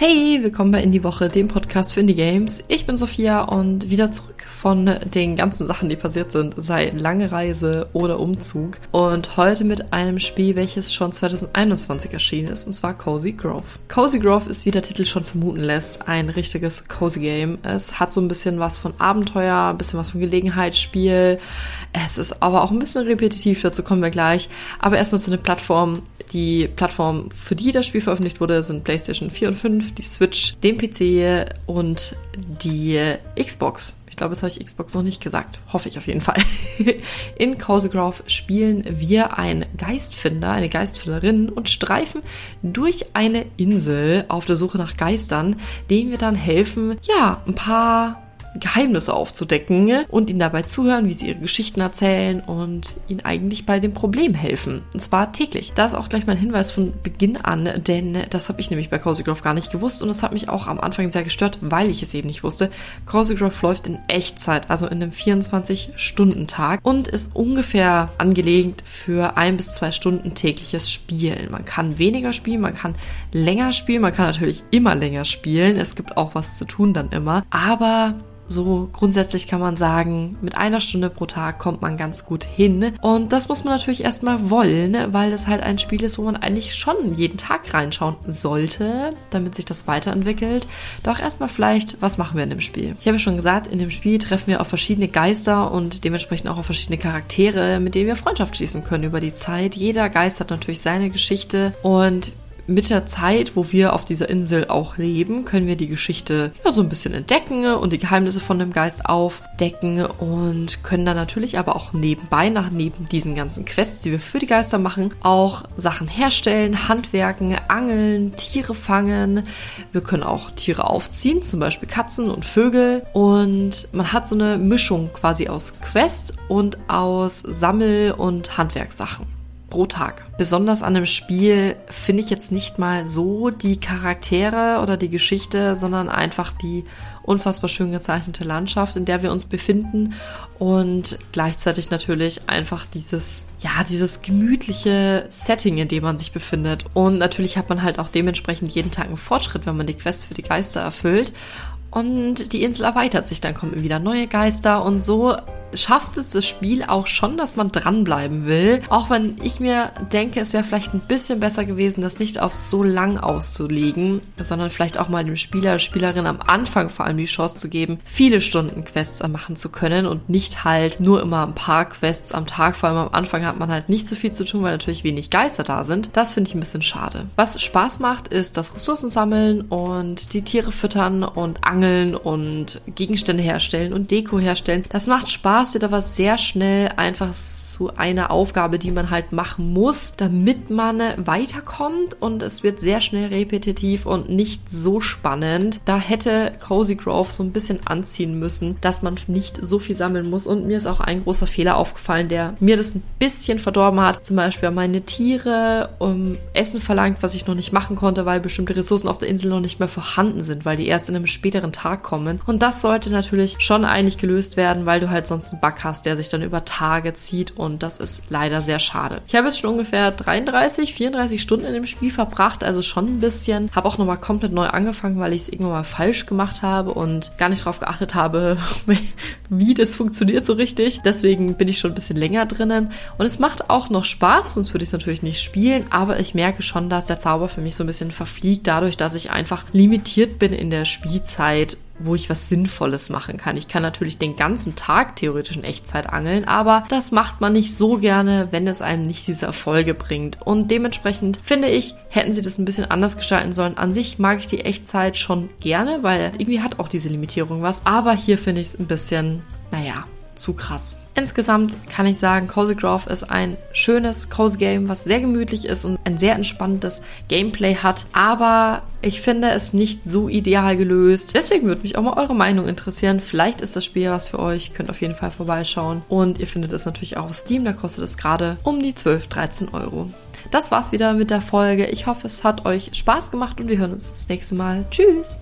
Hey, willkommen bei Indie Woche, dem Podcast für Indie Games. Ich bin Sophia und wieder zurück von den ganzen Sachen, die passiert sind, sei lange Reise oder Umzug. Und heute mit einem Spiel, welches schon 2021 erschienen ist, und zwar Cozy Grove. Cozy Grove ist, wie der Titel schon vermuten lässt, ein richtiges Cozy Game. Es hat so ein bisschen was von Abenteuer, ein bisschen was von Gelegenheitsspiel. Es ist aber auch ein bisschen repetitiv, dazu kommen wir gleich. Aber erstmal zu den Plattformen. Die Plattformen, für die das Spiel veröffentlicht wurde, sind PlayStation 4 und 5, die Switch, den PC und die Xbox. Ich glaube, das habe ich Xbox noch nicht gesagt. Hoffe ich auf jeden Fall. In Cozy Grove spielen wir einen Geistfinder, eine Geistfinderin und streifen durch eine Insel auf der Suche nach Geistern, denen wir dann helfen, ja, ein paar Geheimnisse aufzudecken und ihnen dabei zuhören, wie sie ihre Geschichten erzählen und ihnen eigentlich bei dem Problem helfen. Und zwar täglich. Da ist auch gleich mein Hinweis von Beginn an, denn das habe ich nämlich bei Cozy Grove gar nicht gewusst und das hat mich auch am Anfang sehr gestört, weil ich es eben nicht wusste. Cozy Grove läuft in Echtzeit, also in einem 24-Stunden-Tag und ist ungefähr angelegt für ein bis zwei Stunden tägliches Spielen. Man kann weniger spielen, man kann länger spielen, man kann natürlich immer länger spielen. Es gibt auch was zu tun dann immer, aber so grundsätzlich kann man sagen, mit einer Stunde pro Tag kommt man ganz gut hin. Und das muss man natürlich erstmal wollen, weil es halt ein Spiel ist, wo man eigentlich schon jeden Tag reinschauen sollte, damit sich das weiterentwickelt. Doch erstmal vielleicht, was machen wir in dem Spiel? Ich habe schon gesagt, in dem Spiel treffen wir auf verschiedene Geister und dementsprechend auch auf verschiedene Charaktere, mit denen wir Freundschaft schließen können über die Zeit. Jeder Geist hat natürlich seine Geschichte und mit der Zeit, wo wir auf dieser Insel auch leben, können wir die Geschichte ja so ein bisschen entdecken und die Geheimnisse von dem Geist aufdecken und können dann natürlich aber auch nebenbei, nach neben diesen ganzen Quests, die wir für die Geister machen, auch Sachen herstellen, handwerken, angeln, Tiere fangen. Wir können auch Tiere aufziehen, zum Beispiel Katzen und Vögel. Und man hat so eine Mischung quasi aus Quest und aus Sammel- und Handwerkssachen pro Tag. Besonders an dem Spiel finde ich jetzt nicht mal so die Charaktere oder die Geschichte, sondern einfach die unfassbar schön gezeichnete Landschaft, in der wir uns befinden und gleichzeitig natürlich einfach dieses, ja, dieses gemütliche Setting, in dem man sich befindet. Und natürlich hat man halt auch dementsprechend jeden Tag einen Fortschritt, wenn man die Quest für die Geister erfüllt. Und die Insel erweitert sich, dann kommen wieder neue Geister und so schafft es das Spiel auch schon, dass man dranbleiben will. Auch wenn ich mir denke, es wäre vielleicht ein bisschen besser gewesen, das nicht auf so lang auszulegen, sondern vielleicht auch mal dem Spieler, Spielerin am Anfang vor allem die Chance zu geben, viele Stunden Quests machen zu können und nicht halt nur immer ein paar Quests am Tag. Vor allem am Anfang hat man halt nicht so viel zu tun, weil natürlich wenig Geister da sind. Das finde ich ein bisschen schade. Was Spaß macht, ist das Ressourcen sammeln und die Tiere füttern und angeln und Gegenstände herstellen und Deko herstellen. Das macht Spaß wird aber sehr schnell einfach so eine Aufgabe, die man halt machen muss, damit man weiterkommt und es wird sehr schnell repetitiv und nicht so spannend. Da hätte Cozy Grove so ein bisschen anziehen müssen, dass man nicht so viel sammeln muss und mir ist auch ein großer Fehler aufgefallen, der mir das ein bisschen verdorben hat. Zum Beispiel meine Tiere um Essen verlangt, was ich noch nicht machen konnte, weil bestimmte Ressourcen auf der Insel noch nicht mehr vorhanden sind, weil die erst in einem späteren Tag kommen. Und das sollte natürlich schon eigentlich gelöst werden, weil du halt sonst einen Bug hast, der sich dann über Tage zieht und das ist leider sehr schade. Ich habe jetzt schon ungefähr 33, 34 Stunden in dem Spiel verbracht, also schon ein bisschen. Habe auch nochmal komplett neu angefangen, weil ich es irgendwann mal falsch gemacht habe und gar nicht darauf geachtet habe, wie das funktioniert so richtig. Deswegen bin ich schon ein bisschen länger drinnen. Und es macht auch noch Spaß, sonst würde ich es natürlich nicht spielen, aber ich merke schon, dass der Zauber für mich so ein bisschen verfliegt, dadurch, dass ich einfach limitiert bin in der Spielzeit wo ich was Sinnvolles machen kann. Ich kann natürlich den ganzen Tag theoretisch in Echtzeit angeln, aber das macht man nicht so gerne, wenn es einem nicht diese Erfolge bringt. Und dementsprechend finde ich, hätten sie das ein bisschen anders gestalten sollen. An sich mag ich die Echtzeit schon gerne, weil irgendwie hat auch diese Limitierung was. Aber hier finde ich es ein bisschen, naja, zu krass. Insgesamt kann ich sagen, Cozy Grove ist ein schönes Cozy Game, was sehr gemütlich ist und ein sehr entspanntes Gameplay hat, aber ich finde es nicht so ideal gelöst. Deswegen würde mich auch mal eure Meinung interessieren. Vielleicht ist das Spiel was für euch, könnt auf jeden Fall vorbeischauen und ihr findet es natürlich auch auf Steam, da kostet es gerade um die 12, 13 Euro. Das war's wieder mit der Folge. Ich hoffe, es hat euch Spaß gemacht und wir hören uns das nächste Mal. Tschüss!